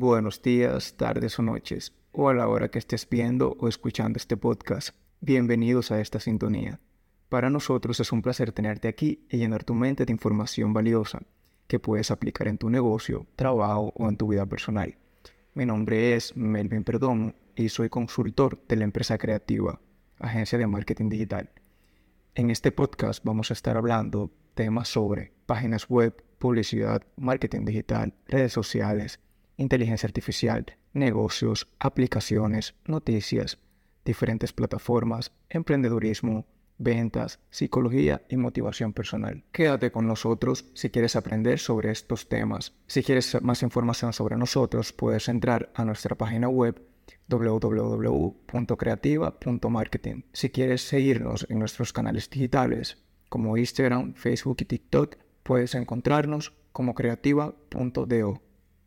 buenos días, tardes o noches, o a la hora que estés viendo o escuchando este podcast. Bienvenidos a esta sintonía. Para nosotros es un placer tenerte aquí y llenar tu mente de información valiosa que puedes aplicar en tu negocio, trabajo o en tu vida personal. Mi nombre es Melvin Perdomo y soy consultor de la empresa creativa, agencia de marketing digital. En este podcast vamos a estar hablando temas sobre páginas web, publicidad, marketing digital, redes sociales, inteligencia artificial, negocios, aplicaciones, noticias, diferentes plataformas, emprendedurismo, ventas, psicología y motivación personal. Quédate con nosotros si quieres aprender sobre estos temas. Si quieres más información sobre nosotros, puedes entrar a nuestra página web www.creativa.marketing. Si quieres seguirnos en nuestros canales digitales como Instagram, Facebook y TikTok, puedes encontrarnos como creativa.do.